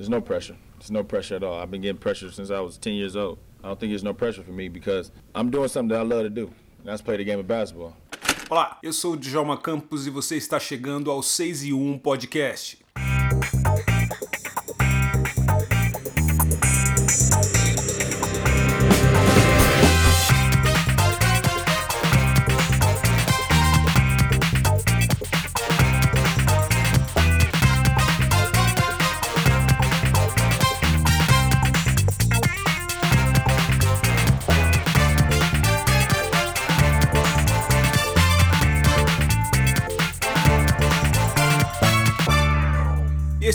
There's no pressure. There's no pressure at all. I've been getting pressure since I was 10 years old. I don't think there's no pressure for me because I'm doing something that I love to do. And that's play the game of basketball. Olá, eu sou o Djalma Campos e você está chegando ao 6 e 1 Podcast.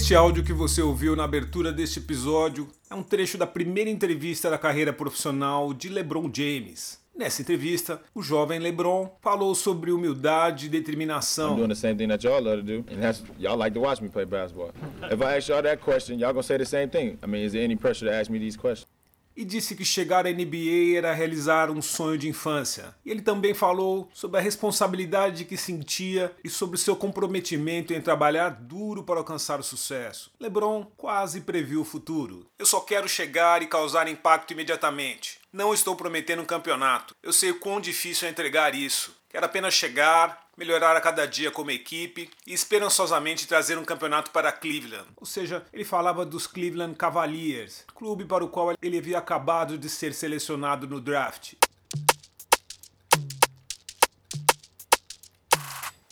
Este áudio que você ouviu na abertura deste episódio é um trecho da primeira entrevista da carreira profissional de LeBron James. Nessa entrevista, o jovem LeBron falou sobre humildade e determinação. I'm doing the same thing that y'all love to do, and that's y'all like to watch me play basketball. If I ask y'all that question, y'all gonna say the same thing. I mean, is there any pressure to ask me these questions? E disse que chegar à NBA era realizar um sonho de infância. E ele também falou sobre a responsabilidade que sentia e sobre seu comprometimento em trabalhar duro para alcançar o sucesso. LeBron quase previu o futuro. Eu só quero chegar e causar impacto imediatamente. Não estou prometendo um campeonato. Eu sei o quão difícil é entregar isso. Quero apenas chegar, melhorar a cada dia como equipe e esperançosamente trazer um campeonato para Cleveland. Ou seja, ele falava dos Cleveland Cavaliers, clube para o qual ele havia acabado de ser selecionado no draft.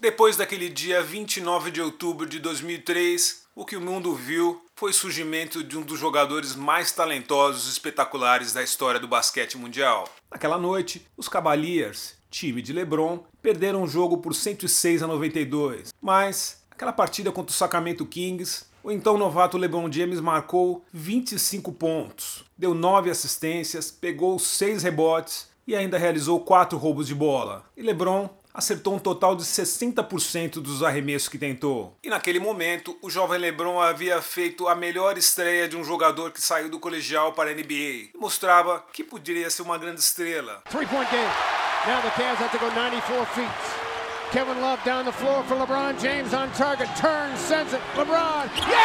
Depois daquele dia 29 de outubro de 2003, o que o mundo viu foi o surgimento de um dos jogadores mais talentosos e espetaculares da história do basquete mundial. Naquela noite, os Cavaliers time de LeBron, perderam o jogo por 106 a 92. Mas aquela partida contra o Sacramento Kings, o então novato LeBron James marcou 25 pontos, deu 9 assistências, pegou 6 rebotes e ainda realizou 4 roubos de bola. E LeBron acertou um total de 60% dos arremessos que tentou. E naquele momento, o jovem LeBron havia feito a melhor estreia de um jogador que saiu do colegial para a NBA e mostrava que poderia ser uma grande estrela. Three-point game. Now the Cavs have to go 94 feet. Kevin Love down the floor for LeBron James on target. Turns, sends it. LeBron. Yeah!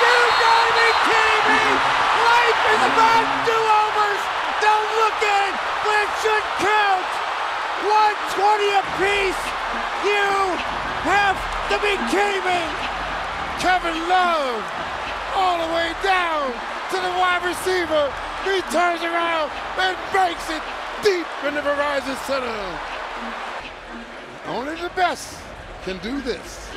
You gotta be kidding me! Life is about do-overs! Don't look at it, but it should count! 120 apiece! You have to be kidding me! Kevin Love all the way down to the wide receiver. He turns around and breaks it deep in the Verizon Center. Only the best can do this.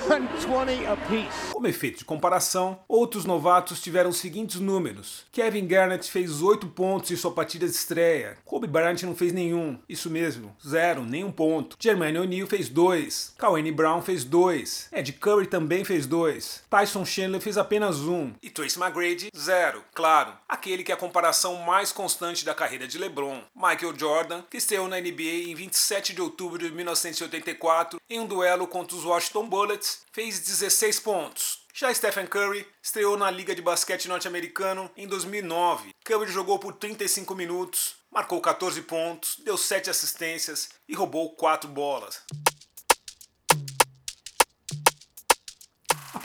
120 apiece. Como efeito de comparação, outros novatos tiveram os seguintes números. Kevin Garnett fez 8 pontos em sua partida de estreia. Kobe Bryant não fez nenhum. Isso mesmo, zero, nenhum ponto. Jermaine O'Neal fez 2. Kawhi Brown fez 2. Ed Curry também fez 2. Tyson Chandler fez apenas um. E Tracy McGrady, zero. Claro, aquele que é a comparação mais constante da carreira de LeBron. Michael Jordan, que estreou na NBA em 27 de outubro de 1984 em um duelo contra os Washington Bullets, fez 16 pontos. Já Stephen Curry estreou na Liga de Basquete Norte-Americano em 2009. Curry jogou por 35 minutos, marcou 14 pontos, deu 7 assistências e roubou 4 bolas.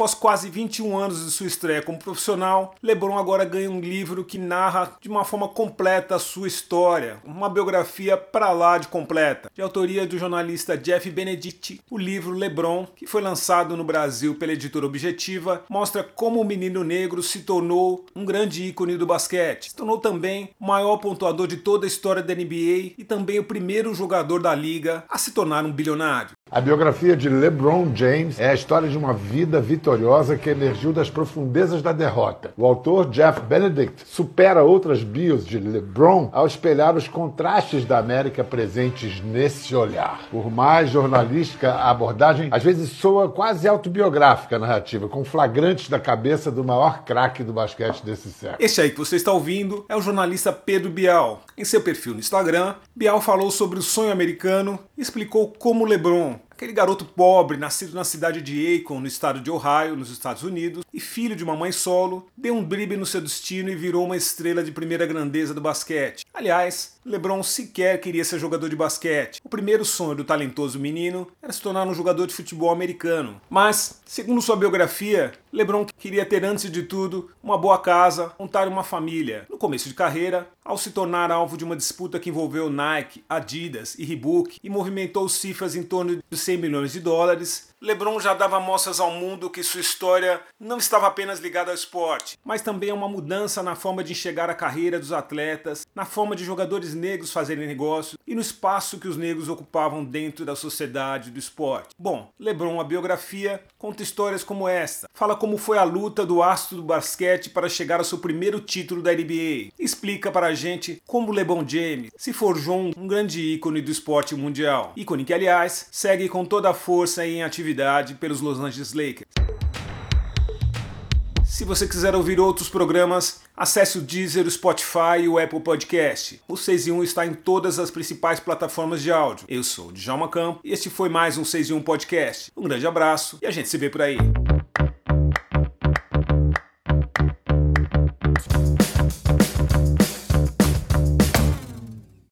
Após quase 21 anos de sua estreia como profissional, LeBron agora ganha um livro que narra de uma forma completa a sua história, uma biografia para lá de completa, de autoria do jornalista Jeff Benedict. O livro LeBron, que foi lançado no Brasil pela editora Objetiva, mostra como o menino negro se tornou um grande ícone do basquete. Se tornou também o maior pontuador de toda a história da NBA e também o primeiro jogador da liga a se tornar um bilionário. A biografia de LeBron James é a história de uma vida vitoriosa que emergiu das profundezas da derrota. O autor Jeff Benedict supera outras bios de LeBron ao espelhar os contrastes da América presentes nesse olhar. Por mais jornalística a abordagem, às vezes soa quase autobiográfica a narrativa, com flagrantes da cabeça do maior craque do basquete desse século. Esse aí que você está ouvindo é o jornalista Pedro Bial. Em seu perfil no Instagram, Bial falou sobre o sonho americano e explicou como LeBron Aquele garoto pobre, nascido na cidade de Akon, no estado de Ohio, nos Estados Unidos, e filho de uma mãe solo, deu um drible no seu destino e virou uma estrela de primeira grandeza do basquete. Aliás, LeBron sequer queria ser jogador de basquete. O primeiro sonho do talentoso menino era se tornar um jogador de futebol americano. Mas, segundo sua biografia, LeBron queria ter antes de tudo uma boa casa, montar uma família. No começo de carreira, ao se tornar alvo de uma disputa que envolveu Nike, Adidas e Reebok e movimentou cifras em torno de 100 milhões de dólares, LeBron já dava mostras ao mundo que sua história não estava apenas ligada ao esporte, mas também a uma mudança na forma de enxergar a carreira dos atletas, na forma de jogadores negros fazerem negócio e no espaço que os negros ocupavam dentro da sociedade do esporte. Bom, LeBron, a biografia, conta histórias como esta. Fala como foi a luta do astro do basquete para chegar ao seu primeiro título da NBA. Explica para a gente como LeBron James se forjou um grande ícone do esporte mundial. Ícone que, aliás, segue com toda a força em atividade atividade pelos Los Angeles Lakers. Se você quiser ouvir outros programas, acesse o Deezer, o Spotify e o Apple Podcast. O 6 em 1 está em todas as principais plataformas de áudio. Eu sou o Djalma Campo e este foi mais um 6 em 1 Podcast. Um grande abraço e a gente se vê por aí.